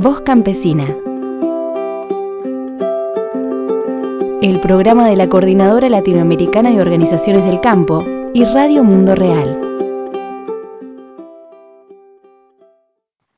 Voz Campesina. El programa de la Coordinadora Latinoamericana de Organizaciones del Campo y Radio Mundo Real.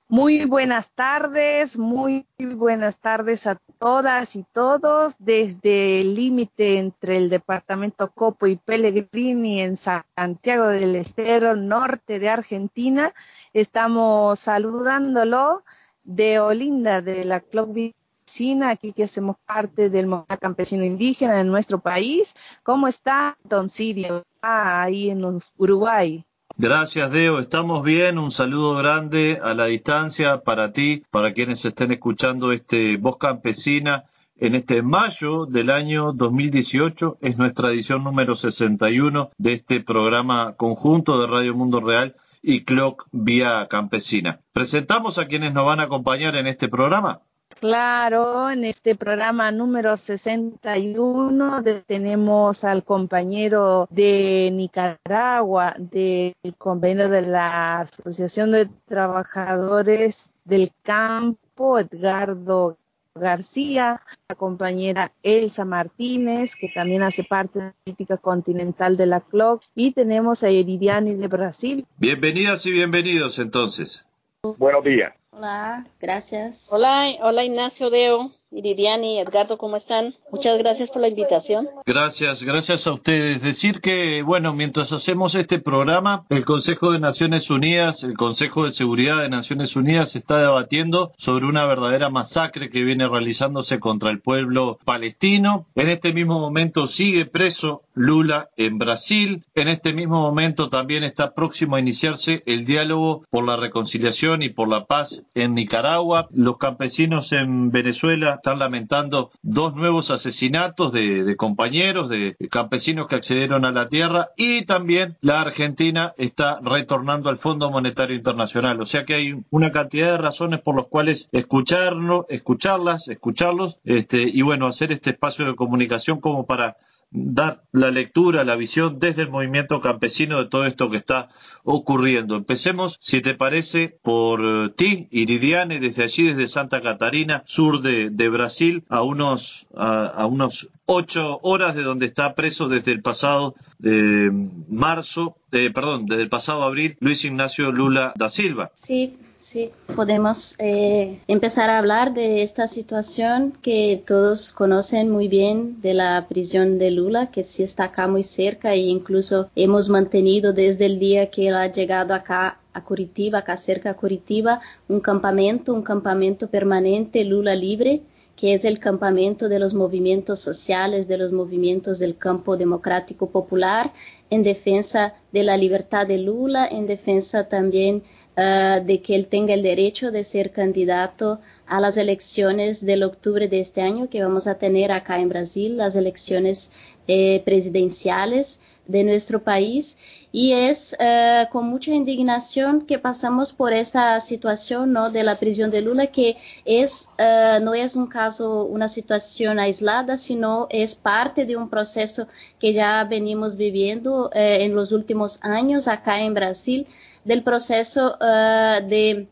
Muy buenas tardes, muy buenas tardes a todas y todos desde el límite entre el departamento Copo y Pellegrini en Santiago del Estero, norte de Argentina. Estamos saludándolo de Olinda, de la Club Vicina, aquí que hacemos parte del movimiento campesino indígena en nuestro país. ¿Cómo está, don Sirio, ah, ahí en Uruguay? Gracias, Deo. Estamos bien. Un saludo grande a la distancia para ti, para quienes estén escuchando este Voz Campesina en este mayo del año 2018. Es nuestra edición número 61 de este programa conjunto de Radio Mundo Real y Clock Vía Campesina. Presentamos a quienes nos van a acompañar en este programa. Claro, en este programa número 61 tenemos al compañero de Nicaragua, del convenio de la Asociación de Trabajadores del Campo, Edgardo García, la compañera Elsa Martínez, que también hace parte de la política continental de la CLOC, y tenemos a Eridiani de Brasil. Bienvenidas y bienvenidos entonces. Buenos días. Hola, gracias. Hola, hola Ignacio Deo. Iridiani, Edgardo, ¿cómo están? Muchas gracias por la invitación. Gracias, gracias a ustedes. Decir que, bueno, mientras hacemos este programa, el Consejo de Naciones Unidas, el Consejo de Seguridad de Naciones Unidas está debatiendo sobre una verdadera masacre que viene realizándose contra el pueblo palestino. En este mismo momento sigue preso Lula en Brasil. En este mismo momento también está próximo a iniciarse el diálogo por la reconciliación y por la paz en Nicaragua. Los campesinos en Venezuela están lamentando dos nuevos asesinatos de, compañeros, de campesinos que accedieron a la tierra y también la Argentina está retornando al Fondo Monetario Internacional. O sea que hay una cantidad de razones por las cuales escucharlo, escucharlas, escucharlos, este, y bueno, hacer este espacio de comunicación como para dar la lectura, la visión desde el movimiento campesino de todo esto que está ocurriendo. Empecemos, si te parece, por eh, ti, Iridiane, desde allí, desde Santa Catarina, sur de, Brasil, a unos, a, unos ocho horas de donde está preso desde el pasado eh, marzo, eh, perdón, desde el pasado abril, Luis Ignacio Lula da Silva. Sí, Sí, podemos eh, empezar a hablar de esta situación que todos conocen muy bien de la prisión de Lula, que sí está acá muy cerca e incluso hemos mantenido desde el día que él ha llegado acá a Curitiba, acá cerca a Curitiba, un campamento, un campamento permanente Lula Libre, que es el campamento de los movimientos sociales, de los movimientos del campo democrático popular, en defensa de la libertad de Lula, en defensa también Ah, de que él tenga el derecho de ser candidato a las elecciones del octubre de este año que vamos a tener acá en Brasil, las elecciones eh, presidenciales de nuestro país. Y es eh, con mucha indignación que pasamos por esta situación ¿no? de la prisión de Lula, que es, eh, no es un caso, una situación aislada, sino es parte de un proceso que ya venimos viviendo en los últimos años acá en Brasil del proceso uh, de,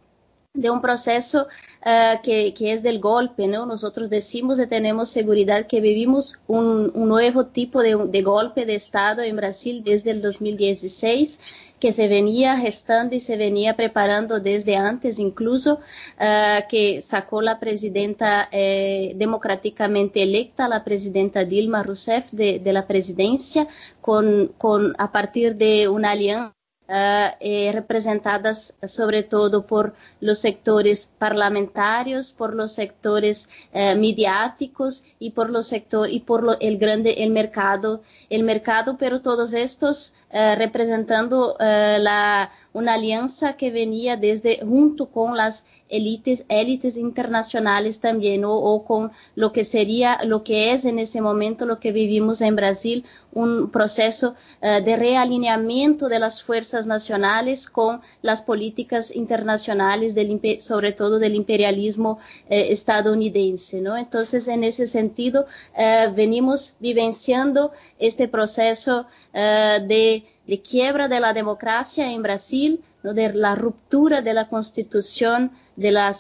un proceso uh, que, es del golpe, ¿no? Nosotros decimos y tenemos seguridad que vivimos un, nuevo tipo de, golpe de Estado en Brasil desde el 2016 que se venía gestando y se venía preparando desde antes, incluso uh, que sacó la presidenta eh, democráticamente electa, la presidenta Dilma Rousseff de, de la presidencia, con, con, a partir de una alianza Uh, eh, representadas sobre todo por los sectores parlamentarios, por los sectores uh, mediáticos y por los y por lo, el grande el mercado, el mercado, pero todos estos uh, representando la una alianza que venía desde junto con las élites, élites internacionales también, o, con lo que sería, lo que es en ese momento lo que vivimos en Brasil, un proceso uh, de realineamiento de las fuerzas nacionales con las políticas internacionales, del, sobre todo del imperialismo eh, estadounidense, ¿no? Entonces, en ese sentido, uh, venimos vivenciando este proceso de quiebra de la democracia en Brasil, de la ruptura de la constitución de la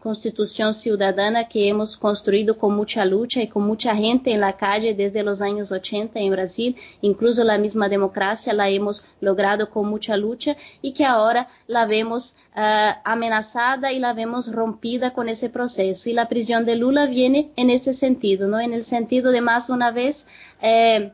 constitución ciudadana que hemos construido con mucha lucha y con mucha gente en la calle desde los años 80 en Brasil, incluso la misma democracia la hemos logrado con mucha lucha y que ahora la vemos uh, amenazada y la vemos rompida con ese proceso. Y la prisión de Lula viene en ese sentido, ¿no? En el sentido de más una vez eh,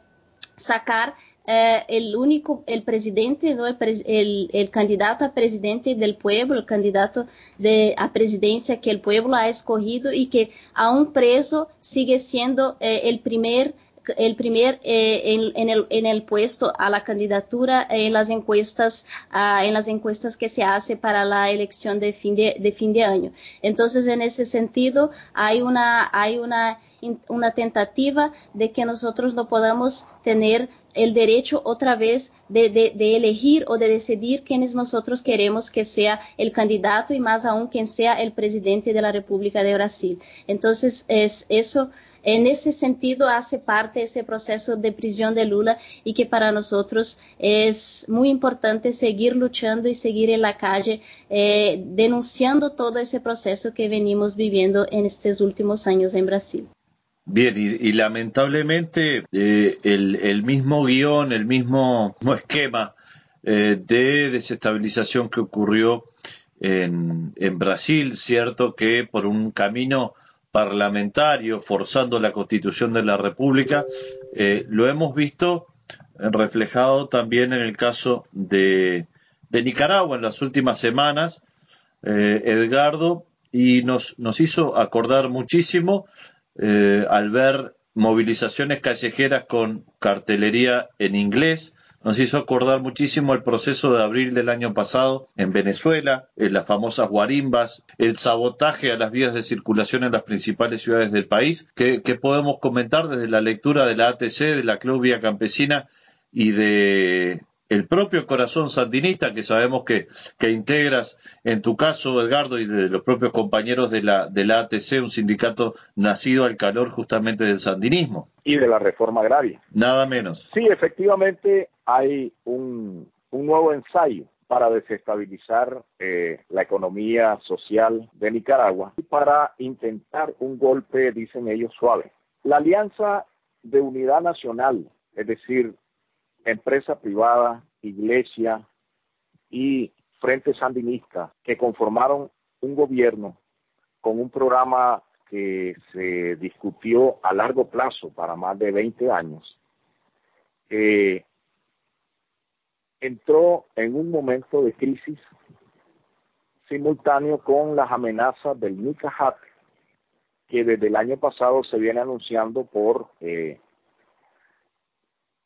sacar el único, el presidente, ¿no? el, el, el, candidato a presidente del pueblo, el candidato de, a presidencia que el pueblo ha escogido y que aún preso sigue siendo eh, el primer el primer eh, en, el, en, el, puesto a la candidatura en las encuestas en las encuestas que se hace para la elección de fin de, de, fin de año entonces en ese sentido hay una hay una una tentativa de que nosotros no podamos tener el derecho otra vez de, de, elegir o de decidir quiénes nosotros queremos que sea el candidato y más aún quien sea el presidente de la República de Brasil. Entonces, es eso, en ese sentido, hace parte ese proceso de prisión de Lula y que para nosotros es muy importante seguir luchando y seguir en la calle eh, denunciando todo ese proceso que venimos viviendo en estos últimos años en Brasil. Bien, y, y lamentablemente eh, el, el, mismo guion, el mismo, esquema eh, de desestabilización que ocurrió en, en, Brasil, cierto que por un camino parlamentario, forzando la constitución de la República, eh, lo hemos visto reflejado también en el caso de, de Nicaragua en las últimas semanas, eh, Edgardo, y nos, nos hizo acordar muchísimo eh, al ver movilizaciones callejeras con cartelería en inglés. Nos hizo acordar muchísimo el proceso de abril del año pasado en Venezuela, en las famosas guarimbas, el sabotaje a las vías de circulación en las principales ciudades del país, que, que podemos comentar desde la lectura de la ATC, de la Club Vía Campesina y de el propio corazón sandinista que sabemos que, que, integras en tu caso, Edgardo, y de los propios compañeros de la, de la ATC, un sindicato nacido al calor justamente del sandinismo. Y de la reforma agraria. Nada menos. Sí, efectivamente hay un, un nuevo ensayo para desestabilizar eh, la economía social de Nicaragua y para intentar un golpe, dicen ellos, suave. La Alianza de Unidad Nacional, es decir, empresa privada, iglesia y Frente Sandinista, que conformaron un gobierno con un programa que se discutió a largo plazo para más de 20 años, eh, entró en un momento de crisis simultáneo con las amenazas del Nica que desde el año pasado se viene anunciando por eh,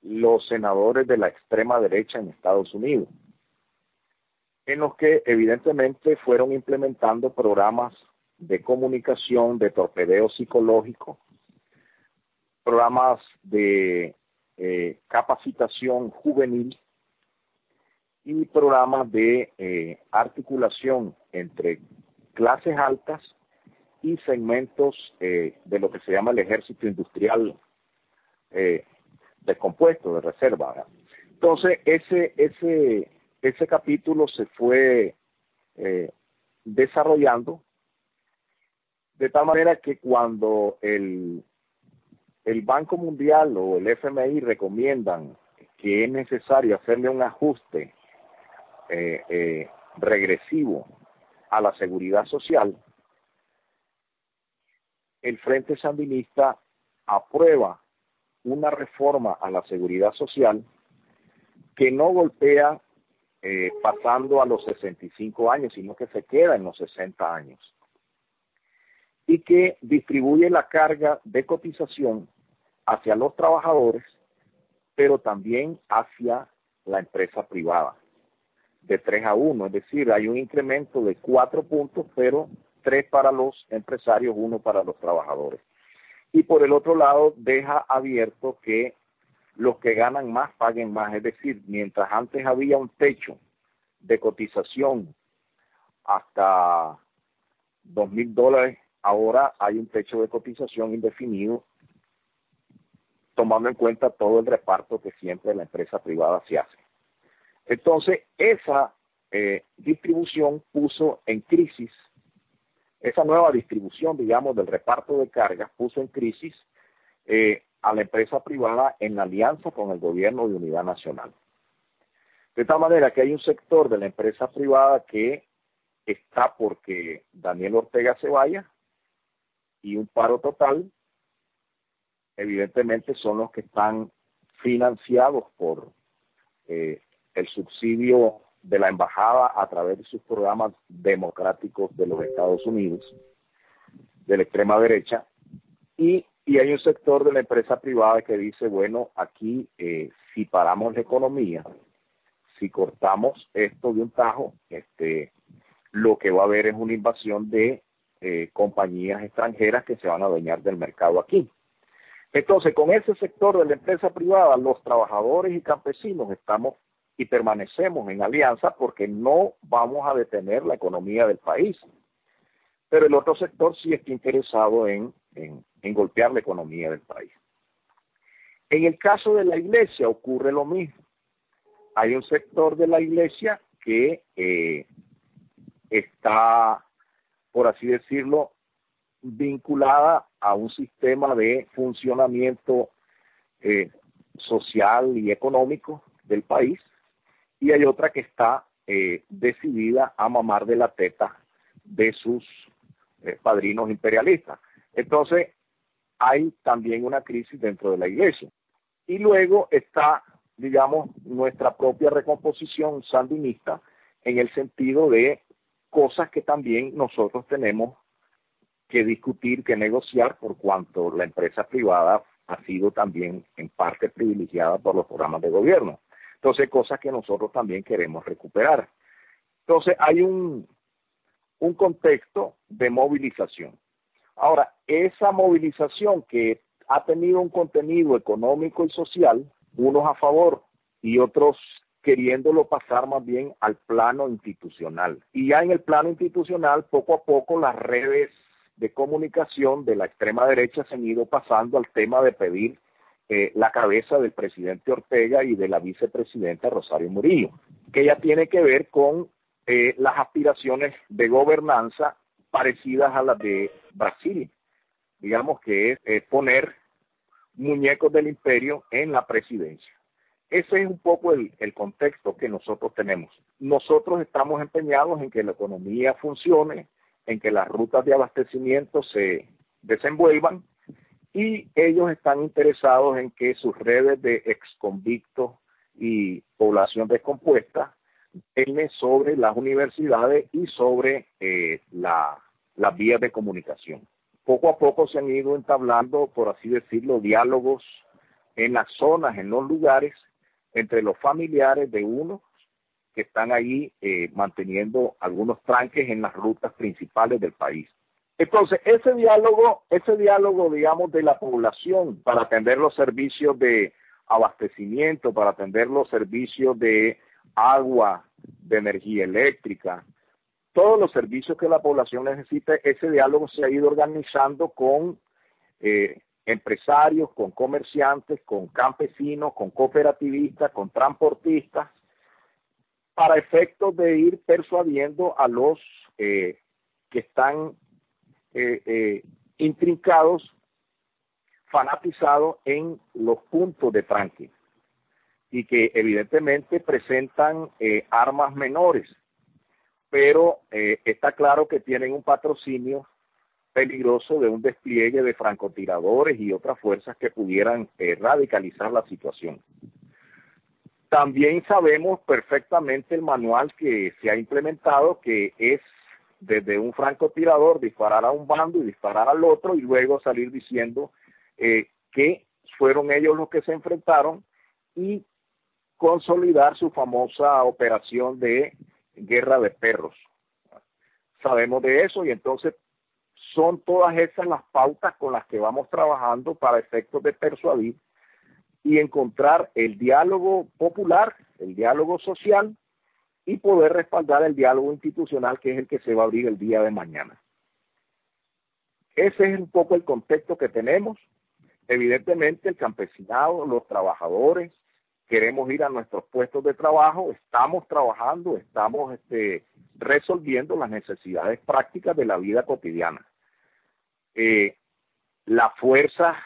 los senadores de la extrema derecha en Estados Unidos, en los que evidentemente fueron implementando programas de comunicación, de torpedeo psicológico, programas de eh, capacitación juvenil y programas de eh, articulación entre clases altas y segmentos eh, de lo que se llama el ejército industrial de compuesto, de reserva. Entonces, ese, ese, ese capítulo se fue eh, desarrollando de tal manera que cuando el, el Banco Mundial o el FMI recomiendan que es necesario hacerle un ajuste eh, eh, regresivo a la seguridad social, el Frente Sandinista aprueba una reforma a la seguridad social que no golpea eh, pasando a los 65 años, sino que se queda en los 60 años. Y que distribuye la carga de cotización hacia los trabajadores, pero también hacia la empresa privada, de 3 a 1, es decir, hay un incremento de 4 puntos, pero 3 para los empresarios, 1 para los trabajadores y por el otro lado deja abierto que los que ganan más paguen más, es decir, mientras antes había un techo de cotización hasta dos mil dólares, ahora hay un techo de cotización indefinido, tomando en cuenta todo el reparto que siempre la empresa privada se hace. Entonces, esa eh, distribución puso en crisis, esa nueva distribución, digamos, del reparto de cargas puso en crisis eh, a la empresa privada en alianza con el gobierno de unidad nacional. De tal manera que hay un sector de la empresa privada que está porque Daniel Ortega se vaya y un paro total, evidentemente son los que están financiados por eh, el subsidio de la embajada a través de sus programas democráticos de los Estados Unidos, de la extrema derecha, y, y hay un sector de la empresa privada que dice, bueno, aquí eh, si paramos la economía, si cortamos esto de un tajo, este, lo que va a haber es una invasión de eh, compañías extranjeras que se van a adueñar del mercado aquí. Entonces, con ese sector de la empresa privada, los trabajadores y campesinos estamos y permanecemos en alianza porque no vamos a detener la economía del país. Pero el otro sector sí está interesado en, en, golpear la economía del país. En el caso de la iglesia ocurre lo mismo. Hay un sector de la iglesia que eh, está, por así decirlo, vinculada a un sistema de funcionamiento eh, social y económico del país y hay otra que está eh, decidida a mamar de la teta de sus eh, padrinos imperialistas. Entonces, hay también una crisis dentro de la iglesia. Y luego está, digamos, nuestra propia recomposición sandinista en el sentido de cosas que también nosotros tenemos que discutir, que negociar, por cuanto la empresa privada ha sido también en parte privilegiada por los programas de gobierno. Entonces, cosas que nosotros también queremos recuperar. Entonces, hay un, un contexto de movilización. Ahora, esa movilización que ha tenido un contenido económico y social, unos a favor y otros queriéndolo pasar más bien al plano institucional. Y ya en el plano institucional, poco a poco las redes de comunicación de la extrema derecha se han ido pasando al tema de pedir eh, la cabeza del presidente Ortega y de la vicepresidenta Rosario Murillo, que ya tiene que ver con eh, las aspiraciones de gobernanza parecidas a las de Brasil, digamos que es poner muñecos del imperio en la presidencia. Ese es un poco el, contexto que nosotros tenemos. Nosotros estamos empeñados en que la economía funcione, en que las rutas de abastecimiento se desenvuelvan y ellos están interesados en que sus redes de exconvictos y población descompuesta tengan sobre las universidades y sobre eh, la, las vías de comunicación. Poco a poco se han ido entablando, por así decirlo, diálogos en las zonas, en los lugares, entre los familiares de uno que están ahí eh, manteniendo algunos tranques en las rutas principales del país. Entonces, ese diálogo, ese diálogo, digamos, de la población para atender los servicios de abastecimiento, para atender los servicios de agua, de energía eléctrica, todos los servicios que la población necesita, ese diálogo se ha ido organizando con eh, empresarios, con comerciantes, con campesinos, con cooperativistas, con transportistas, para efectos de ir persuadiendo a los eh, que están eh, eh, intrincados, fanatizados en los puntos de tranque y que evidentemente presentan eh, armas menores, pero está claro que tienen un patrocinio peligroso de un despliegue de francotiradores y otras fuerzas que pudieran radicalizar la situación. También sabemos perfectamente el manual que se ha implementado, que es desde un francotirador disparar a un bando y disparar al otro y luego salir diciendo eh, que fueron ellos los que se enfrentaron y consolidar su famosa operación de guerra de perros. Sabemos de eso y entonces son todas esas las pautas con las que vamos trabajando para efectos de persuadir y encontrar el diálogo popular, el diálogo social y poder respaldar el diálogo institucional que es el que se va a abrir el día de mañana. Ese es un poco el contexto que tenemos. Evidentemente el campesinado, los trabajadores queremos ir a nuestros puestos de trabajo, estamos trabajando, estamos este, resolviendo las necesidades prácticas de la vida cotidiana. Eh, las fuerzas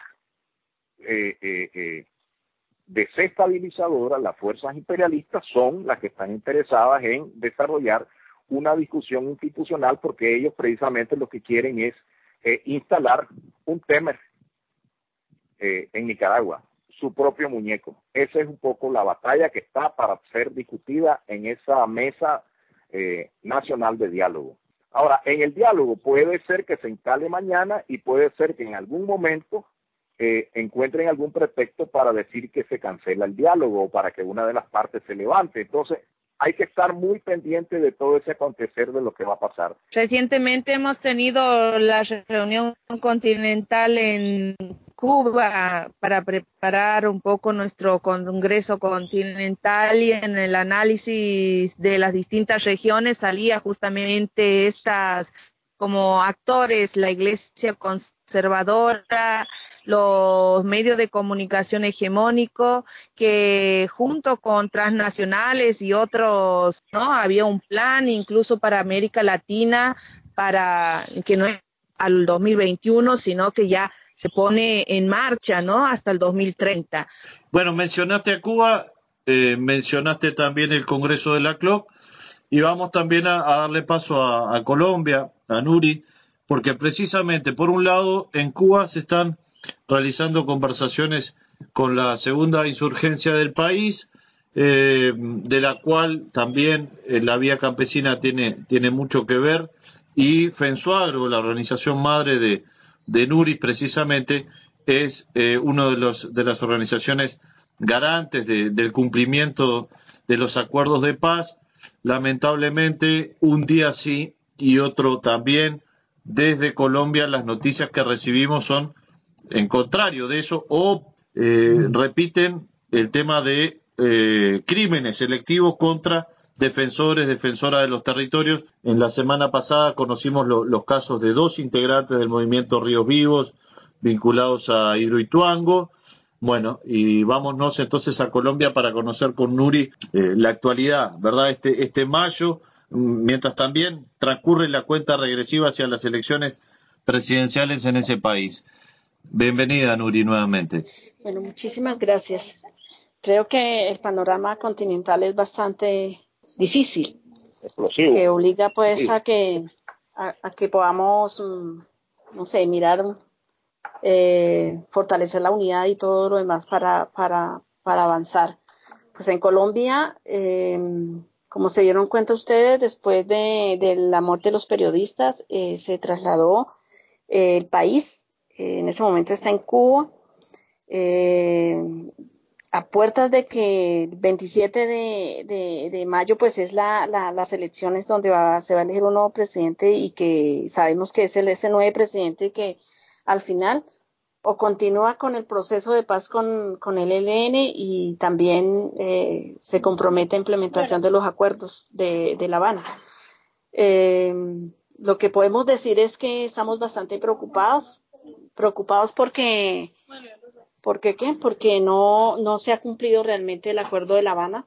eh, eh, desestabilizadoras, las fuerzas imperialistas, son las que están interesadas en desarrollar una discusión institucional porque ellos precisamente lo que quieren es eh, instalar un Temer eh, en Nicaragua, su propio muñeco. Esa es un poco la batalla que está para ser discutida en esa mesa eh, nacional de diálogo. Ahora, en el diálogo puede ser que se instale mañana y puede ser que en algún momento eh, encuentren algún pretexto para decir que se cancela el diálogo o para que una de las partes se levante. Entonces, hay que estar muy pendiente de todo ese acontecer de lo que va a pasar. Recientemente hemos tenido la reunión continental en Cuba para preparar un poco nuestro Congreso Continental y en el análisis de las distintas regiones salía justamente estas como actores, la iglesia conservadora, los medios de comunicación hegemónicos, que junto con transnacionales y otros, ¿no? Había un plan incluso para América Latina, para que no es al 2021, sino que ya se pone en marcha, ¿no? Hasta el 2030. Bueno, mencionaste a Cuba, eh, mencionaste también el Congreso de la CLOC y vamos también a, darle paso a, a, Colombia, a Nuri, porque precisamente, por un lado, en Cuba se están realizando conversaciones con la segunda insurgencia del país, eh, de la cual también eh, la vía campesina tiene, tiene mucho que ver, y FENSUAGRO, la organización madre de, de Nuris precisamente es eh, una de, los, de las organizaciones garantes de, del cumplimiento de los acuerdos de paz. Lamentablemente, un día sí y otro también. Desde Colombia las noticias que recibimos son en contrario de eso o eh, repiten el tema de eh, crímenes selectivos contra defensores, defensoras de los territorios. En la semana pasada conocimos lo, los casos de dos integrantes del movimiento Ríos Vivos vinculados a Hidroituango. Bueno, y vámonos entonces a Colombia para conocer con Nuri eh, la actualidad, ¿verdad? Este, este mayo, mientras también transcurre la cuenta regresiva hacia las elecciones presidenciales en ese país. Bienvenida, Nuri, nuevamente. Bueno, muchísimas gracias. Creo que el panorama continental es bastante difícil, Explosivo. que obliga pues sí. a que a, a, que podamos, no sé, mirar, eh, fortalecer la unidad y todo lo demás para, para, para avanzar. Pues en Colombia, eh, como se dieron cuenta ustedes, después de, la muerte de los periodistas, eh, se trasladó eh, el país en ese momento está en Cuba, eh, a puertas de que el 27 de, mayo pues es la, las elecciones donde va, se va a elegir un nuevo presidente y que sabemos que es el, ese nuevo presidente que al final o continúa con el proceso de paz con, con el ELN y también eh, se compromete a implementación de los acuerdos de, de La Habana. Eh, lo que podemos decir es que estamos bastante preocupados preocupados porque porque qué porque no no se ha cumplido realmente el acuerdo de La Habana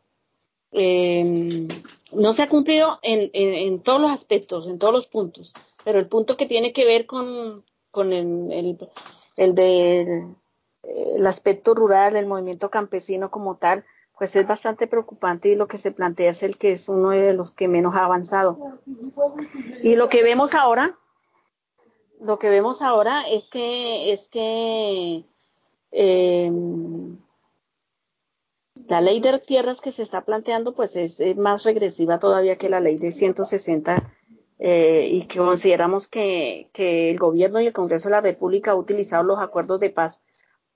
eh, no se ha cumplido en, en, todos los aspectos en todos los puntos pero el punto que tiene que ver con con el, el, el del el aspecto rural el movimiento campesino como tal pues es bastante preocupante y lo que se plantea es el que es uno de los que menos ha avanzado. Y lo que vemos ahora lo que vemos ahora es que es que eh, la ley de tierras que se está planteando pues es, es, más regresiva todavía que la ley de 160 eh, y que consideramos que, que, el gobierno y el Congreso de la República ha utilizado los acuerdos de paz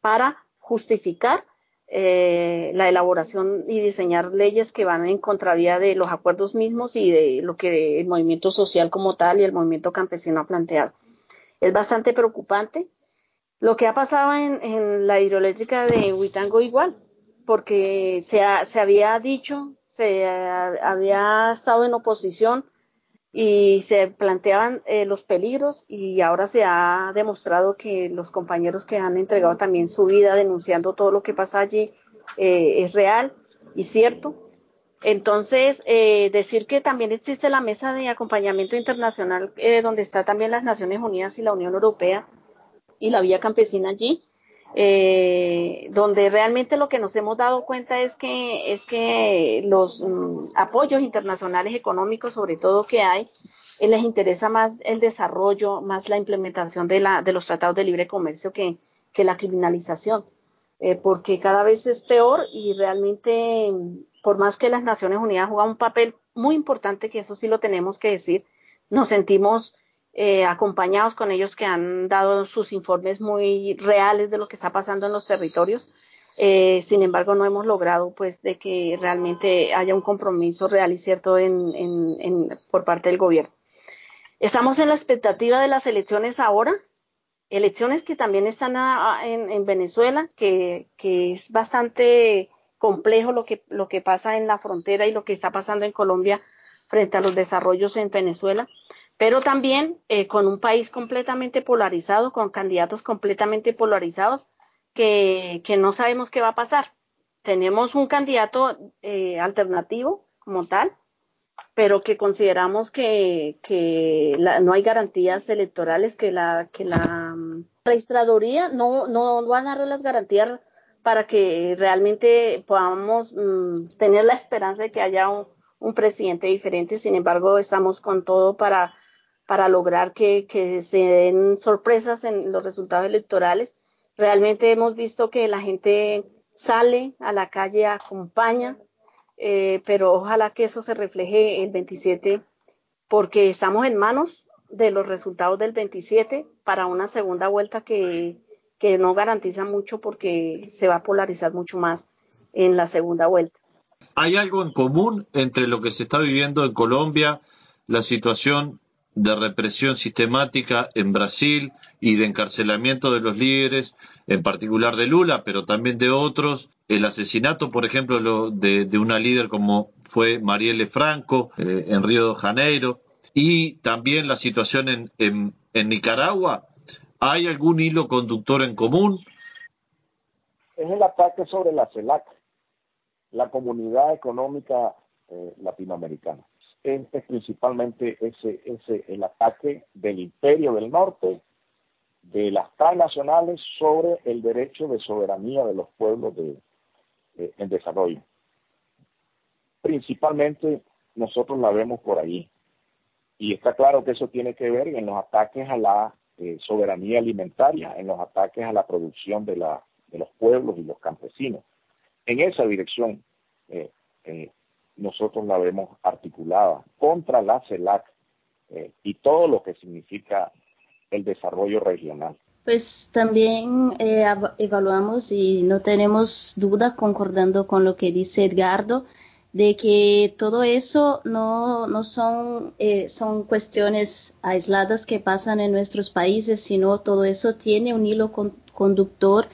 para justificar eh, la elaboración y diseñar leyes que van en contravía de los acuerdos mismos y de lo que el movimiento social como tal y el movimiento campesino ha planteado es bastante preocupante. Lo que ha pasado en, en la hidroeléctrica de Huitango igual, porque se, ha, se había dicho, se ha, había estado en oposición y se planteaban eh, los peligros y ahora se ha demostrado que los compañeros que han entregado también su vida denunciando todo lo que pasa allí eh, es real y cierto. Entonces, eh, decir que también existe la mesa de acompañamiento internacional, eh, donde está también las Naciones Unidas y la Unión Europea y la Vía Campesina allí, eh, donde realmente lo que nos hemos dado cuenta es que, es que los mm, apoyos internacionales económicos, sobre todo que hay, eh, les interesa más el desarrollo, más la implementación de, la, de los tratados de libre comercio que, que la criminalización, eh, porque cada vez es peor y realmente, por más que las Naciones Unidas juegan un papel muy importante, que eso sí lo tenemos que decir, nos sentimos eh, acompañados con ellos que han dado sus informes muy reales de lo que está pasando en los territorios. Eh, sin embargo, no hemos logrado pues de que realmente haya un compromiso real y cierto en, por parte del gobierno. Estamos en la expectativa de las elecciones ahora, elecciones que también están en, Venezuela, que, que, es bastante complejo lo que, lo que pasa en la frontera y lo que está pasando en Colombia frente a los desarrollos en Venezuela pero también eh, con un país completamente polarizado, con candidatos completamente polarizados, que, que, no sabemos qué va a pasar. Tenemos un candidato eh, alternativo como tal, pero que consideramos que, que la, no hay garantías electorales, que la, que la um, registraduría no, no va a dar las garantías para que realmente podamos um, tener la esperanza de que haya un, un presidente diferente. Sin embargo, estamos con todo para para lograr que, que, se den sorpresas en los resultados electorales. Realmente hemos visto que la gente sale a la calle, acompaña, eh, pero ojalá que eso se refleje el 27, porque estamos en manos de los resultados del 27 para una segunda vuelta que, que no garantiza mucho porque se va a polarizar mucho más en la segunda vuelta. ¿Hay algo en común entre lo que se está viviendo en Colombia, la situación de represión sistemática en Brasil y de encarcelamiento de los líderes, en particular de Lula, pero también de otros. El asesinato, por ejemplo, lo de, de, una líder como fue Marielle Franco eh, en Río de Janeiro, y también la situación en, en, en, Nicaragua. ¿Hay algún hilo conductor en común? Es el ataque sobre la CELAC, la Comunidad Económica eh, Latinoamericana es, es principalmente ese, ese, el ataque del imperio del norte, de las transnacionales sobre el derecho de soberanía de los pueblos de, de, en desarrollo. Principalmente nosotros la vemos por ahí. Y está claro que eso tiene que ver en los ataques a la eh, soberanía alimentaria, en los ataques a la producción de, la, de los pueblos y los campesinos. En esa dirección eh, eh, nosotros la vemos articulada contra la CELAC eh, y todo lo que significa el desarrollo regional. Pues también eh, evaluamos y no tenemos duda, concordando con lo que dice Edgardo, de que todo eso no, no son, eh, son cuestiones aisladas que pasan en nuestros países, sino todo eso tiene un hilo con, conductor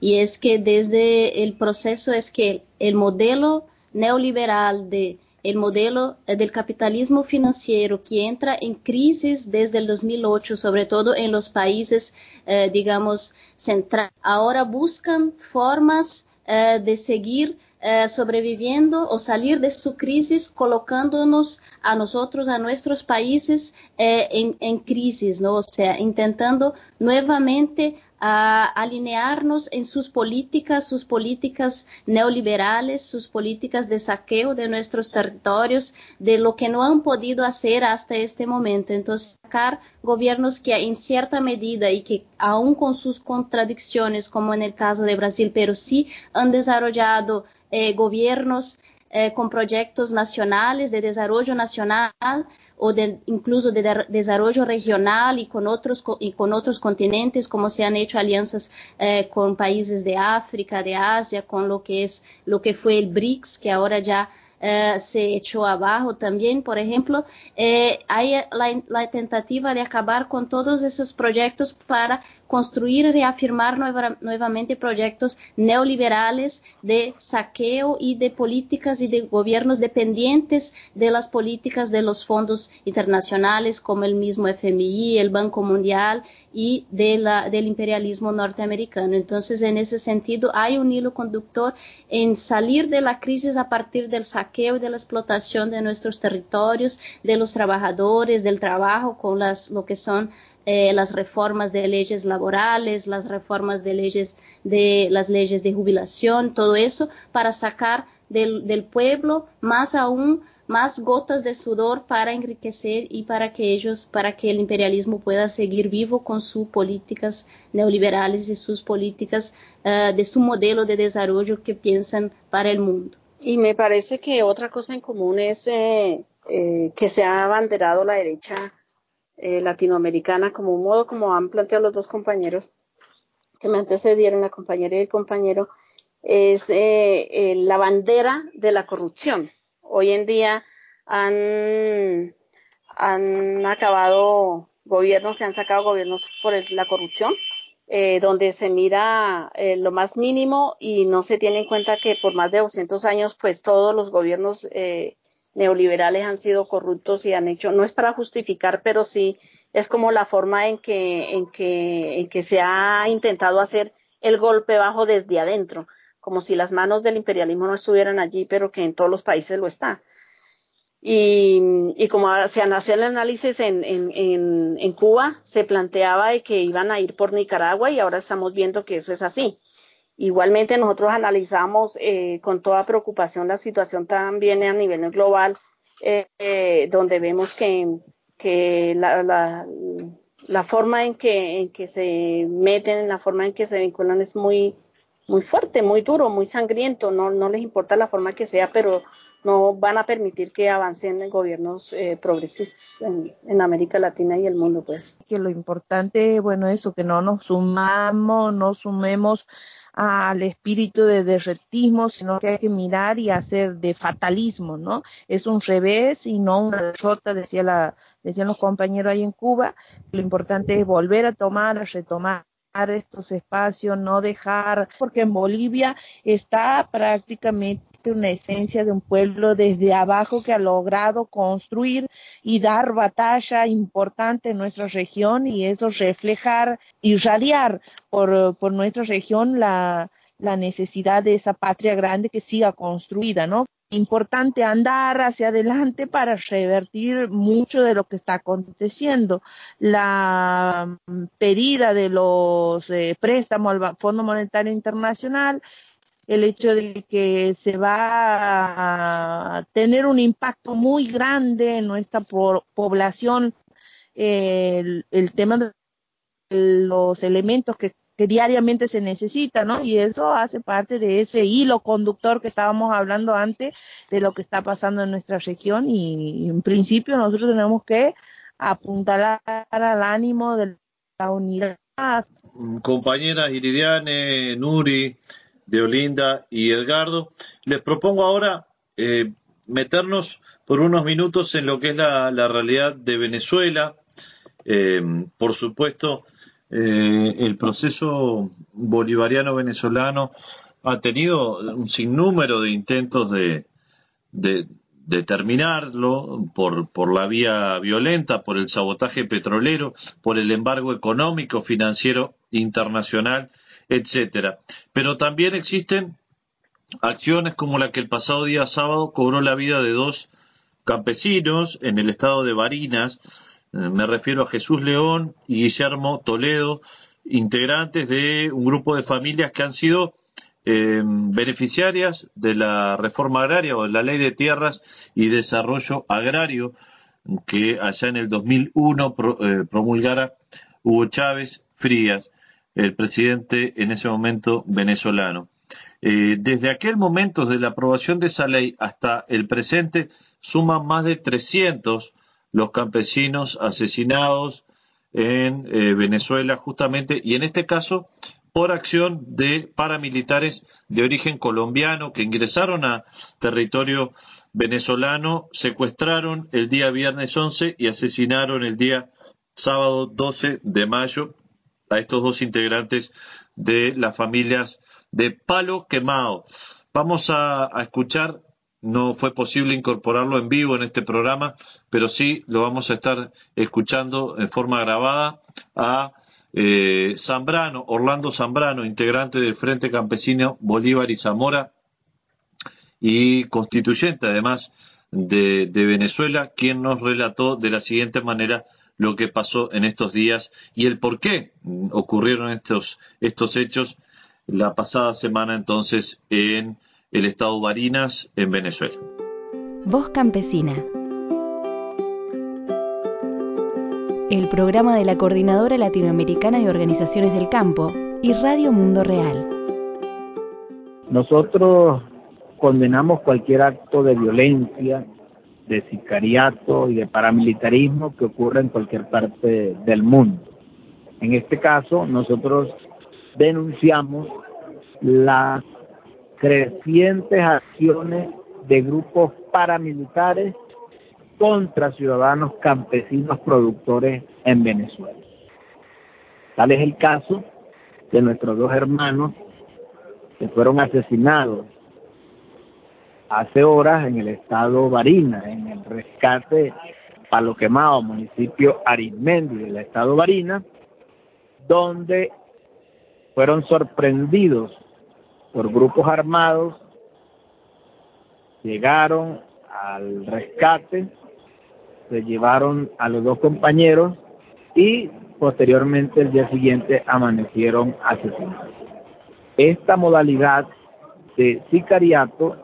y es que desde el proceso es que el modelo neoliberal de el modelo del capitalismo financiero que entra en crisis desde el 2008, sobre todo en los países, eh, digamos, centrales. Ahora buscan formas eh, de seguir eh, sobreviviendo o salir de su crisis colocándonos a nosotros, a nuestros países en, en crisis, ¿no? O sea, intentando nuevamente a alinearnos en sus políticas, sus políticas neoliberales, sus políticas de saqueo de nuestros territorios, de lo que no han podido hacer hasta este momento. Entonces, sacar gobiernos que en cierta medida y que aún con sus contradicciones, como en el caso de Brasil, pero sí han desarrollado eh, gobiernos eh, con proyectos nacionales de desarrollo nacional o de, incluso de, de desarrollo regional y con otros y con otros continentes como se han hecho alianzas eh, con países de África, de Asia, con lo que es lo que fue el BRICS que ahora ya eh, se echó abajo también. Por ejemplo, eh, hay la, tentativa de acabar con todos esos proyectos para construir y reafirmar nueva, nuevamente proyectos neoliberales de saqueo y de políticas y de gobiernos dependientes de las políticas de los fondos internacionales como el mismo FMI, el Banco Mundial y de la, del imperialismo norteamericano. Entonces, en ese sentido, hay un hilo conductor en salir de la crisis a partir del saqueo y de la explotación de nuestros territorios, de los trabajadores, del trabajo con las, lo que son eh, las reformas de leyes laborales, las reformas de leyes de las leyes de jubilación, todo eso para sacar del, del pueblo más aún más gotas de sudor para enriquecer y para que ellos, para que el imperialismo pueda seguir vivo con sus políticas neoliberales y sus políticas uh, de su modelo de desarrollo que piensan para el mundo. Y me parece que otra cosa en común es eh, eh, que se ha abanderado la derecha eh, latinoamericana como un modo, como han planteado los dos compañeros que me antecedieron, la compañera y el compañero, es la bandera de la corrupción. Hoy en día han, han acabado gobiernos, se han sacado gobiernos por el, la corrupción, eh, donde se mira eh, lo más mínimo y no se tiene en cuenta que por más de 200 años, pues todos los gobiernos eh, neoliberales han sido corruptos y han hecho, no es para justificar, pero sí es como la forma en que, en que, en que se ha intentado hacer el golpe bajo desde adentro, como si las manos del imperialismo no estuvieran allí, pero que en todos los países lo está. Y, como se hacía el análisis en, en, en, en Cuba, se planteaba de que iban a ir por Nicaragua y ahora estamos viendo que eso es así. Igualmente nosotros analizamos eh, con toda preocupación la situación también a nivel global, eh, eh, donde vemos que, que la, la, la, forma en que, en que se meten, la forma en que se vinculan es muy, muy fuerte, muy duro, muy sangriento. No, no les importa la forma que sea, pero no van a permitir que avancen gobiernos eh, progresistas en, América Latina y el mundo, pues. Que lo importante, bueno, eso, que no nos sumamos, no sumemos al espíritu de derretismo, sino que hay que mirar y hacer de fatalismo, ¿no? Es un revés y no una derrota, decía la, decían los compañeros ahí en Cuba. Lo importante es volver a tomar, retomar estos espacios, no dejar, porque en Bolivia está prácticamente una esencia de un pueblo desde abajo que ha logrado construir y dar batalla importante en nuestra región y eso reflejar, irradiar por, por nuestra región la, la necesidad de esa patria grande que siga construida, ¿no? Importante andar hacia adelante para revertir mucho de lo que está aconteciendo. La pedida de los eh, préstamos al Fondo Monetario Internacional el hecho de que se va a tener un impacto muy grande en nuestra población, eh, el, el, tema de los elementos que, que, diariamente se necesitan, ¿no? Y eso hace parte de ese hilo conductor que estábamos hablando antes de lo que está pasando en nuestra región y, en principio nosotros tenemos que apuntalar al ánimo de la unidad. Compañeras Iridiane, Nuri, de Olinda y Edgardo. Les propongo ahora eh, meternos por unos minutos en lo que es la, la realidad de Venezuela. Eh, por supuesto, eh, el proceso bolivariano venezolano ha tenido un sinnúmero de intentos de, de, terminarlo por, por la vía violenta, por el sabotaje petrolero, por el embargo económico, financiero internacional etcétera. Pero también existen acciones como la que el pasado día sábado cobró la vida de dos campesinos en el estado de Barinas. Me refiero a Jesús León y Guillermo Toledo, integrantes de un grupo de familias que han sido eh, beneficiarias de la reforma agraria o de la ley de tierras y desarrollo agrario que allá en el 2001 pro, eh, promulgara Hugo Chávez Frías el presidente en ese momento venezolano. Eh, desde aquel momento, desde la aprobación de esa ley hasta el presente, suman más de 300 los campesinos asesinados en eh, Venezuela justamente, y en este caso por acción de paramilitares de origen colombiano que ingresaron a territorio venezolano, secuestraron el día viernes 11 y asesinaron el día sábado 12 de mayo a estos dos integrantes de las familias de Palo Quemado. Vamos a, escuchar, no fue posible incorporarlo en vivo en este programa, pero sí lo vamos a estar escuchando en forma grabada a eh, Zambrano, Orlando Zambrano, integrante del Frente Campesino Bolívar y Zamora y constituyente además de, Venezuela, quien nos relató de la siguiente manera lo que pasó en estos días y el por qué ocurrieron estos, estos hechos la pasada semana entonces en el estado Barinas, en Venezuela. Voz Campesina. El programa de la Coordinadora Latinoamericana de Organizaciones del Campo y Radio Mundo Real. Nosotros condenamos cualquier acto de violencia, de sicariato y de paramilitarismo que ocurra en cualquier parte del mundo. En este caso, nosotros denunciamos las crecientes acciones de grupos paramilitares contra ciudadanos campesinos productores en Venezuela. Tal es el caso de nuestros dos hermanos que fueron asesinados hace horas en el estado Barina, en el rescate Palo Quemado, municipio Arismendi del estado Barina, donde fueron sorprendidos por grupos armados, llegaron al rescate, se llevaron a los dos compañeros y posteriormente el día siguiente amanecieron asesinados. Esta modalidad de sicariato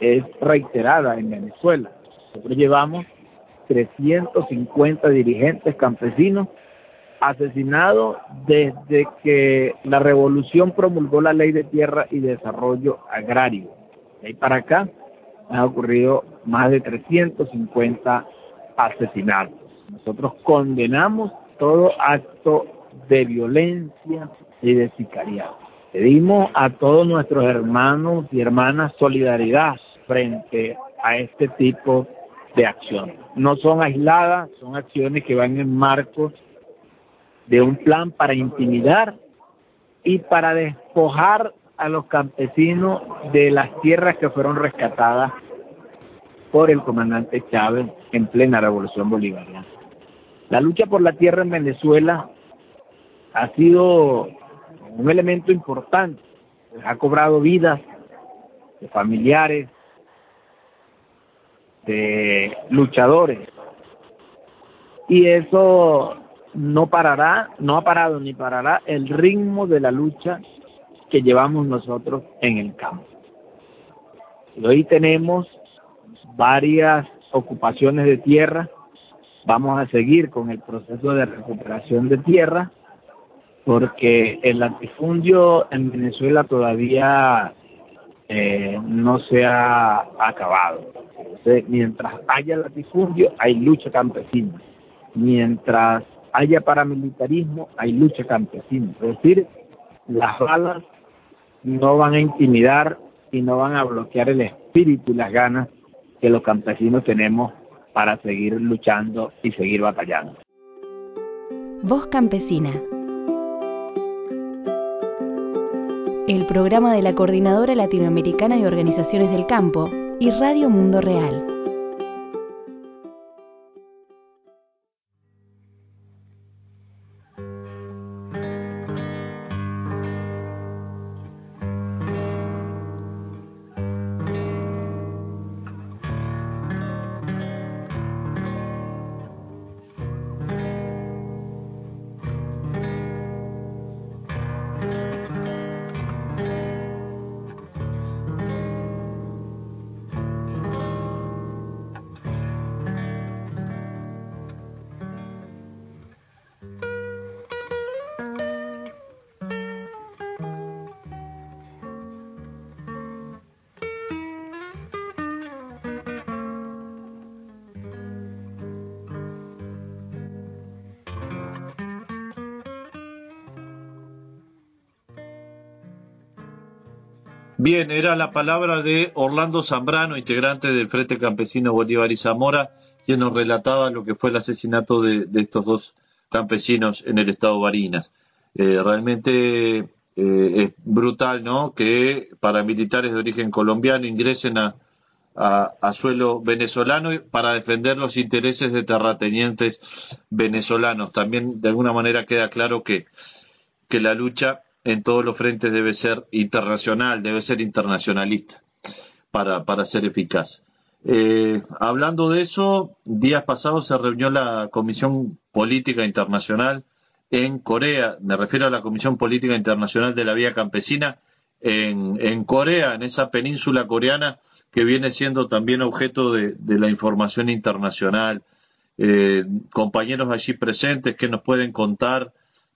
es reiterada en Venezuela. Nosotros llevamos 350 dirigentes campesinos asesinados desde que la revolución promulgó la ley de tierra y desarrollo agrario. De ahí para acá han ocurrido más de 350 asesinatos. Nosotros condenamos todo acto de violencia y de sicariato. Pedimos a todos nuestros hermanos y hermanas solidaridad frente a este tipo de acciones. No son aisladas, son acciones que van en marcos de un plan para intimidar y para despojar a los campesinos de las tierras que fueron rescatadas por el comandante Chávez en plena revolución bolivariana. La lucha por la tierra en Venezuela ha sido un elemento importante, ha cobrado vidas de familiares, de luchadores. Y eso no parará, no ha parado ni parará el ritmo de la lucha que llevamos nosotros en el campo. Y hoy tenemos varias ocupaciones de tierra, vamos a seguir con el proceso de recuperación de tierra, porque el latifundio en Venezuela todavía eh, no se ha acabado. mientras haya latifundio, hay lucha campesina. Mientras haya paramilitarismo, hay lucha campesina. Es decir, las balas no van a intimidar y no van a bloquear el espíritu y las ganas que los campesinos tenemos para seguir luchando y seguir batallando. Voz Campesina. El programa de la Coordinadora Latinoamericana de Organizaciones del Campo y Radio Mundo Real. Bien, era la palabra de Orlando Zambrano, integrante del Frente Campesino Bolívar y Zamora, quien nos relataba lo que fue el asesinato de, estos dos campesinos en el estado Barinas. Eh, realmente eh, es brutal, ¿no? Que paramilitares de origen colombiano ingresen a, a, suelo venezolano para defender los intereses de terratenientes venezolanos. También de alguna manera queda claro que, que la lucha en todos los frentes debe ser internacional, debe ser internacionalista para, para ser eficaz. Eh, hablando de eso, días pasados se reunió la Comisión Política Internacional en Corea, me refiero a la Comisión Política Internacional de la Vía Campesina en, en Corea, en esa península coreana que viene siendo también objeto de, la información internacional. Eh, compañeros allí presentes que nos pueden contar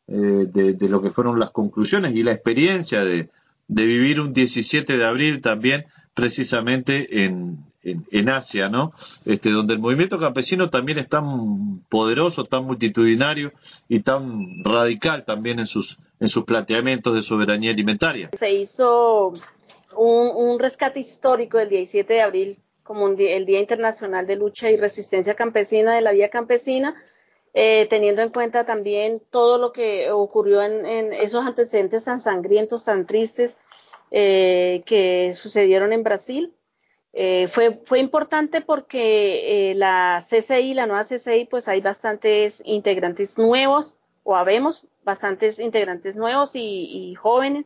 eh, de, lo que fueron las conclusiones y la experiencia de, vivir un 17 de abril también precisamente en, en, Asia, ¿no? Este, donde el movimiento campesino también es tan poderoso, tan multitudinario y tan radical también en sus, en sus planteamientos de soberanía alimentaria. Se hizo un, rescate histórico del 17 de abril como el Día Internacional de Lucha y Resistencia Campesina de la Vía Campesina, eh, teniendo en cuenta también todo lo que ocurrió en, esos antecedentes tan sangrientos, tan tristes eh, que sucedieron en Brasil. Eh, fue, fue importante porque la CCI, la nueva CCI, pues hay bastantes integrantes nuevos, o habemos bastantes integrantes nuevos y jóvenes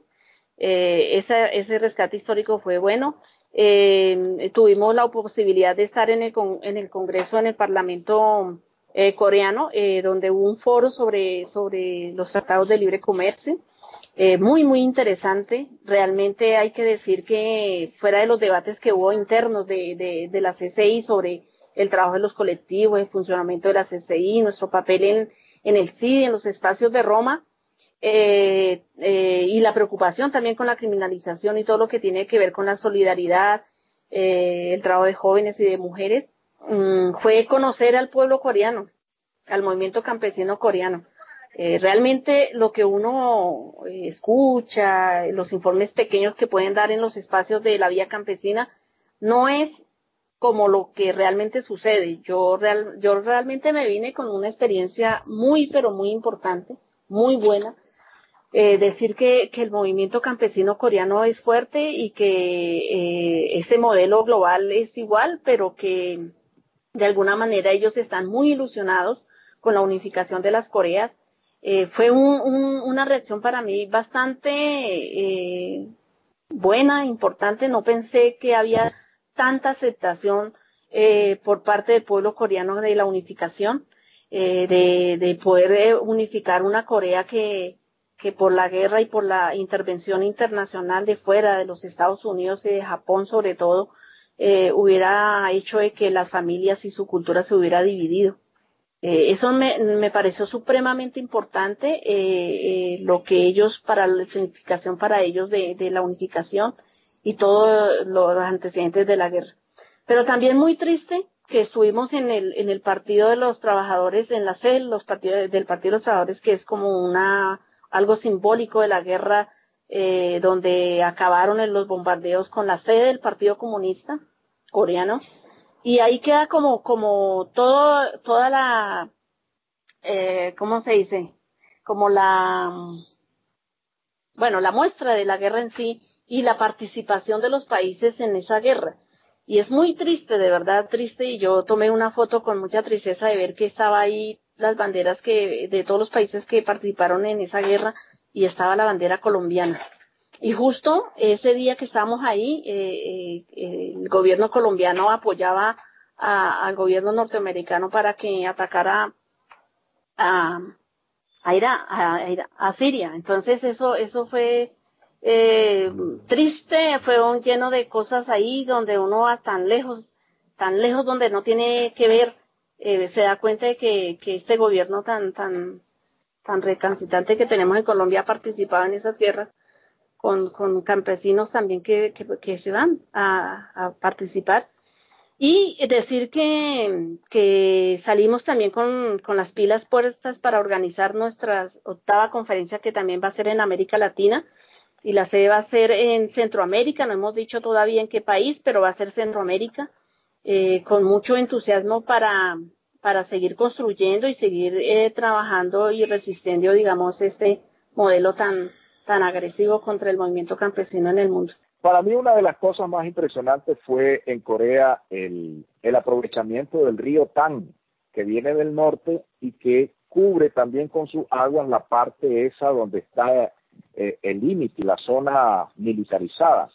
ese rescate histórico fue bueno. Tuvimos la posibilidad de estar en el, en el Congreso, en el Parlamento eh, coreano, donde hubo un foro sobre, sobre los tratados de libre comercio. muy, muy interesante. Realmente hay que decir que fuera de los debates que hubo internos de, de, de la CCI sobre el trabajo de los colectivos, el funcionamiento de la CCI, nuestro papel en, en el CID, en los espacios de Roma, eh, eh, y la preocupación también con la criminalización y todo lo que tiene que ver con la solidaridad, eh, el trabajo de jóvenes y de mujeres, mm, fue conocer al pueblo coreano, al movimiento campesino coreano. realmente lo que uno escucha, los informes pequeños que pueden dar en los espacios de la vía campesina, no es como lo que realmente sucede. Yo, yo realmente me vine con una experiencia muy, pero muy importante, muy buena, eh, decir que, el movimiento campesino coreano es fuerte y que eh, ese modelo global es igual, pero que de alguna manera ellos están muy ilusionados con la unificación de las Coreas. Eh, fue una reacción para mí bastante buena, importante. No pensé que había tanta aceptación por parte del pueblo coreano de la unificación, de poder unificar una Corea que, que por la guerra y por la intervención internacional de fuera de los Estados Unidos y de Japón sobre todo, eh, hubiera hecho de que las familias y su cultura se hubiera dividido. Eh, eso me, me, pareció supremamente importante, eh, lo que ellos, para la significación para ellos de, de la unificación y todos los antecedentes de la guerra. Pero también muy triste que estuvimos en el, en el Partido de los Trabajadores, en la sede los partidos, del Partido de los Trabajadores, que es como una algo simbólico de la guerra eh, donde acabaron en los bombardeos con la sede del Partido Comunista coreano. Y ahí queda como, como todo, toda la, eh, ¿cómo se dice? Como la, bueno, la muestra de la guerra en sí y la participación de los países en esa guerra. Y es muy triste, de verdad triste, y yo tomé una foto con mucha tristeza de ver que estaba ahí las banderas que de todos los países que participaron en esa guerra y estaba la bandera colombiana. Y justo ese día que estábamos ahí, eh, eh, el gobierno colombiano apoyaba al gobierno norteamericano para que atacara a, a, a, Siria. Entonces eso, eso fue eh, triste, fue un lleno de cosas ahí donde uno va tan lejos, tan lejos donde no tiene que ver eh, se da cuenta de que, este gobierno tan, tan, tan recalcitrante que tenemos en Colombia ha participado en esas guerras con, con campesinos también que, que, se van a, a, participar. Y decir que, que salimos también con, con, las pilas puestas para organizar nuestra octava conferencia que también va a ser en América Latina. y la sede va a ser en Centroamérica, no hemos dicho todavía en qué país, pero va a ser Centroamérica, eh, con mucho entusiasmo para, para seguir construyendo y seguir eh, trabajando y resistiendo, digamos, este modelo tan, tan agresivo contra el movimiento campesino en el mundo. Para mí una de las cosas más impresionantes fue en Corea el, el aprovechamiento del río Tang, que viene del norte y que cubre también con sus aguas la parte esa donde está eh, el límite, la zona militarizadas,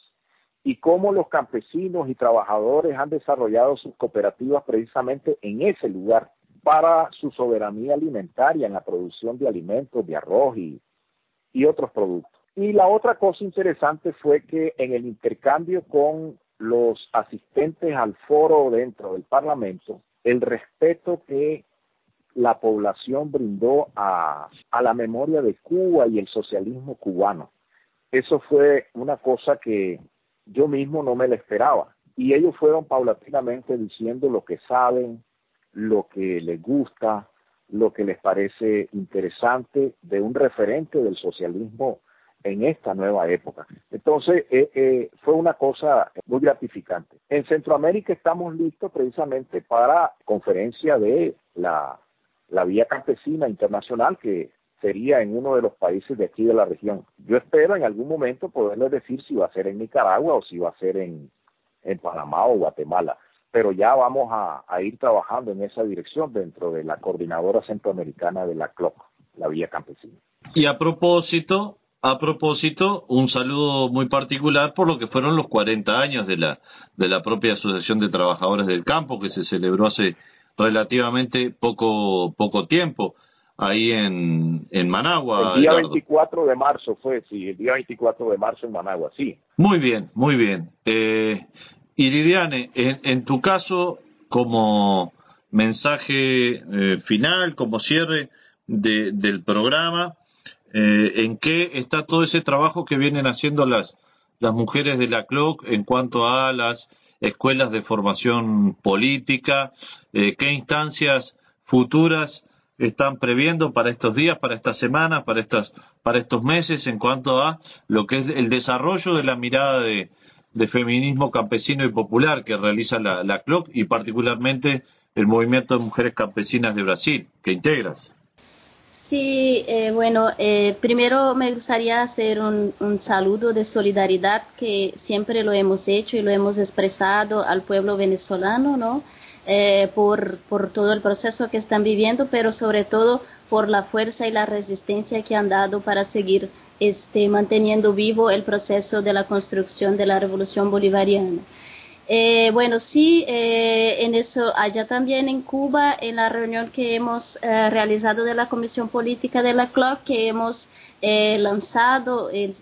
y cómo los campesinos y trabajadores han desarrollado sus cooperativas precisamente en ese lugar para su soberanía alimentaria en la producción de alimentos, de arroz y, y otros productos. Y la otra cosa interesante fue que en el intercambio con los asistentes al foro dentro del Parlamento, el respeto que la población brindó a, a, la memoria de Cuba y el socialismo cubano. Eso fue una cosa que yo mismo no me la esperaba. Y ellos fueron paulatinamente diciendo lo que saben, lo que les gusta, lo que les parece interesante de un referente del socialismo en esta nueva época. Entonces, eh, eh, fue una cosa muy gratificante. En Centroamérica estamos listos precisamente para conferencia de la la vía campesina internacional que sería en uno de los países de aquí de la región. Yo espero en algún momento poderles decir si va a ser en Nicaragua o si va a ser en, en Panamá o Guatemala, pero ya vamos a, a, ir trabajando en esa dirección dentro de la coordinadora centroamericana de la CLOC, la vía campesina. Y a propósito, a propósito, un saludo muy particular por lo que fueron los 40 años de la, de la propia Asociación de Trabajadores del Campo que se celebró hace relativamente poco, poco tiempo ahí en, en Managua. El día 24 de marzo fue, sí, el día 24 de marzo en Managua, sí. Muy bien, muy bien. Eh, y Lidiane, en, en, tu caso, como mensaje eh, final, como cierre de, del programa, eh, ¿en qué está todo ese trabajo que vienen haciendo las, las mujeres de la CLOC en cuanto a las escuelas de formación política, eh, qué instancias futuras están previendo para estos días, para estas semanas, para estas, para estos meses en cuanto a lo que es el desarrollo de la mirada de, de feminismo campesino y popular que realiza la, la CLOC y particularmente el movimiento de mujeres campesinas de Brasil que integras. Sí, eh, bueno, eh, primero me gustaría hacer un, un, saludo de solidaridad que siempre lo hemos hecho y lo hemos expresado al pueblo venezolano, ¿no? Eh, por, por todo el proceso que están viviendo, pero sobre todo por la fuerza y la resistencia que han dado para seguir este, manteniendo vivo el proceso de la construcción de la revolución bolivariana. Eh, bueno, sí, eh, en eso, allá también en Cuba, en la reunión que hemos eh, realizado de la Comisión Política de la CLOC, que hemos lanzado el,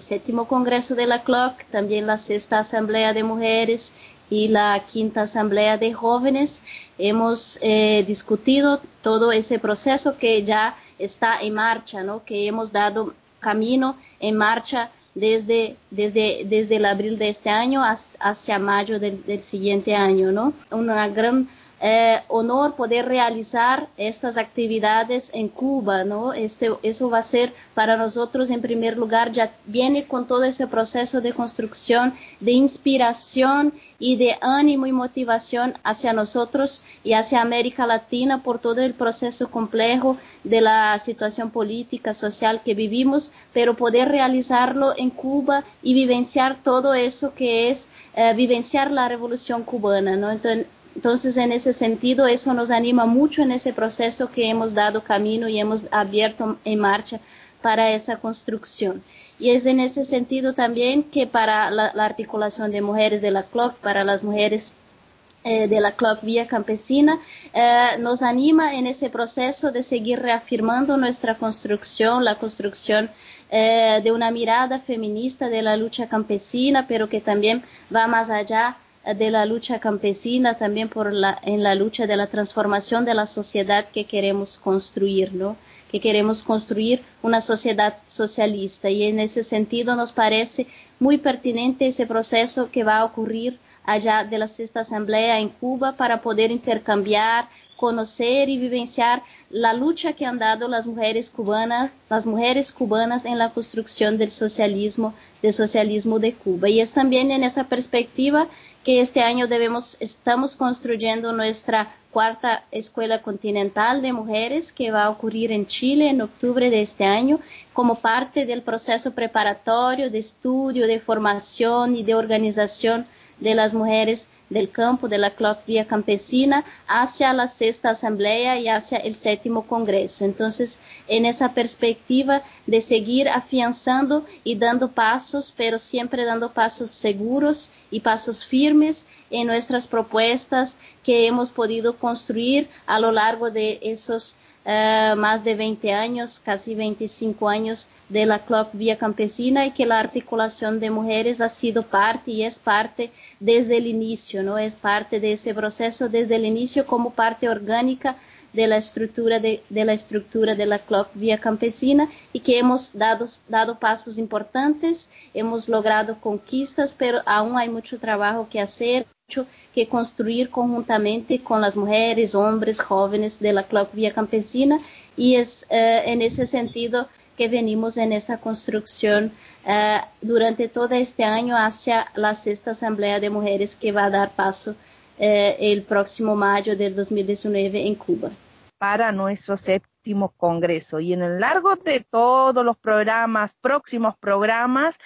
séptimo Congreso de la CLOC, también la sexta Asamblea de Mujeres y la quinta Asamblea de Jóvenes, hemos discutido todo ese proceso que ya está en marcha, ¿no? que hemos dado camino en marcha desde, desde, desde el abril de este año hacia mayo del, del siguiente año, ¿no? Una gran eh, honor poder realizar estas actividades en Cuba, ¿no? Este, eso va a ser para nosotros, en primer lugar, ya viene con todo ese proceso de construcción, de inspiración y de ánimo y motivación hacia nosotros y hacia América Latina por todo el proceso complejo de la situación política, social que vivimos, pero poder realizarlo en Cuba y vivenciar todo eso que es eh, vivenciar la revolución cubana, ¿no? Entonces, entonces, en ese sentido, eso nos anima mucho en ese proceso que hemos dado camino y hemos abierto en marcha para esa construcción. Y es en ese sentido también que para la, la articulación de mujeres de la CLOC, para las mujeres eh, de la CLOC Vía Campesina, eh, nos anima en ese proceso de seguir reafirmando nuestra construcción, la construcción eh, de una mirada feminista de la lucha campesina, pero que también va más allá de la lucha campesina, también por la, en la lucha de la transformación de la sociedad que queremos construir, ¿no? que queremos construir una sociedad socialista y en ese sentido nos parece muy pertinente ese proceso que va a ocurrir allá de la sexta asamblea en Cuba para poder intercambiar, conocer y vivenciar la lucha que han dado las mujeres cubanas, las mujeres cubanas en la construcción del socialismo, del socialismo de Cuba. Y es también en esa perspectiva que este año debemos, estamos construyendo nuestra cuarta escuela continental de mujeres que va a ocurrir en Chile en octubre de este año como parte del proceso preparatorio de estudio, de formación y de organización de las mujeres del campo de la Vía Campesina hacia la sexta asamblea y hacia el séptimo congreso. Entonces, en esa perspectiva de seguir afianzando y dando pasos, pero siempre dando pasos seguros y pasos firmes en nuestras propuestas que hemos podido construir a lo largo de esos uh, más de 20 años, casi 25 años de la CLOC Vía Campesina y que la articulación de mujeres ha sido parte y es parte desde el inicio, ¿no? Es parte de ese proceso desde el inicio como parte orgánica de la estructura de, de, la estructura de CLOC Campesina y que hemos dado, dado pasos importantes, hemos logrado conquistas, pero aún hay mucho trabajo que hacer que construir conjuntamente con las mujeres, hombres, jóvenes de la CLOC Campesina y es eh, en ese sentido que venimos en esa construcción eh, durante todo este año hacia la sexta Asamblea de Mujeres que va a dar paso eh, el próximo mayo del 2019 en Cuba. Para nuestro séptimo congreso. Y en el largo de todos los programas, próximos programas,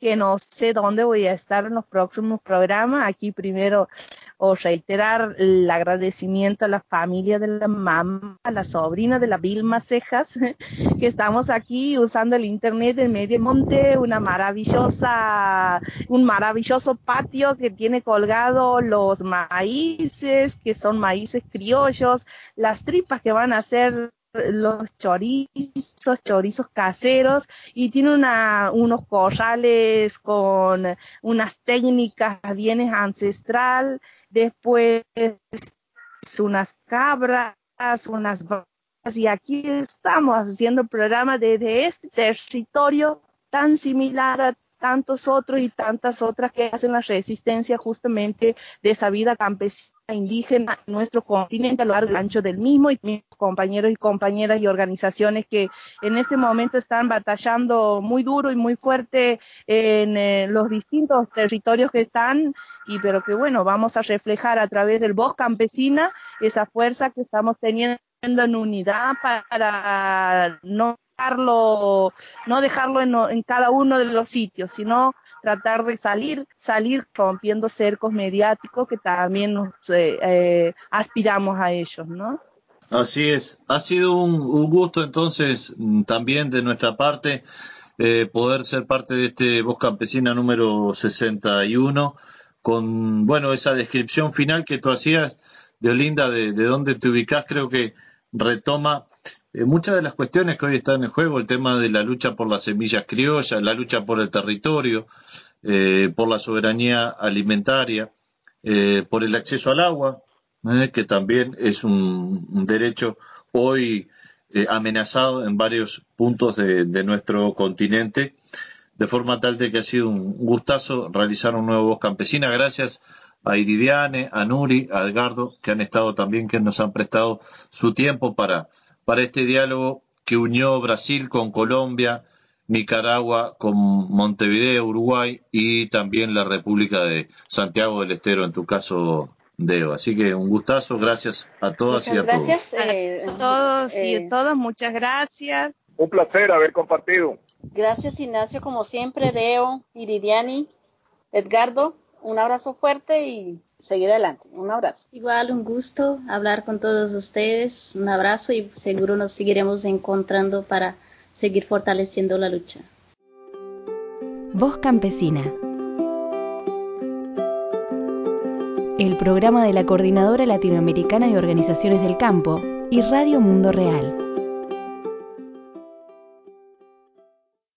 que no sé dónde voy a estar en los próximos programas. Aquí primero os reiterar el agradecimiento a la familia de la mamá, a la sobrina de la Vilma Cejas, que estamos aquí usando el internet en Medio Monte, una maravillosa, un maravilloso patio que tiene colgado los maíces, que son maíces criollos, las tripas que van a ser los chorizos, chorizos caseros y tiene una, unos corrales con unas técnicas bien ancestral, después unas cabras, unas vacas y aquí estamos haciendo programa desde este territorio tan similar a tantos otros y tantas otras que hacen la resistencia justamente de esa vida campesina indígena en nuestro continente a lo largo y ancho del mismo y mis compañeros y compañeras y organizaciones que en este momento están batallando muy duro y muy fuerte en eh, los distintos territorios que están y pero que bueno vamos a reflejar a través del voz campesina esa fuerza que estamos teniendo en unidad para no no dejarlo en, cada uno de los sitios, sino tratar de salir, salir rompiendo cercos mediáticos que también nos eh, eh, aspiramos a ellos, ¿no? Así es. Ha sido un, un gusto entonces mm, también de nuestra parte eh, poder ser parte de este Voz Campesina número 61 con, bueno, esa descripción final que tú hacías de Olinda, de, de dónde te ubicas, creo que retoma eh, muchas de las cuestiones que hoy están en juego, el tema de la lucha por las semillas criollas, la lucha por el territorio, eh, por la soberanía alimentaria, eh, por el acceso al agua, que también es un, derecho hoy amenazado en varios puntos de, de, nuestro continente, de forma tal de que ha sido un gustazo realizar un nuevo Voz Campesina. Gracias a Iridiane, a Nuri, a Edgardo, que han estado también, que nos han prestado su tiempo para para este diálogo que unió Brasil con Colombia, Nicaragua con Montevideo, Uruguay y también la República de Santiago del Estero, en tu caso, Deo. Así que un gustazo, gracias a todas muchas y a gracias, todos. Eh, a todos y a todas, muchas gracias. Un placer haber compartido. Gracias, Ignacio, como siempre, Deo, Iridiani, Edgardo, un abrazo fuerte y seguir adelante. Un abrazo. Igual, un gusto hablar con todos ustedes. Un abrazo y seguro nos seguiremos encontrando para seguir fortaleciendo la lucha. Voz Campesina. El programa de la Coordinadora Latinoamericana de Organizaciones del Campo y Radio Mundo Real.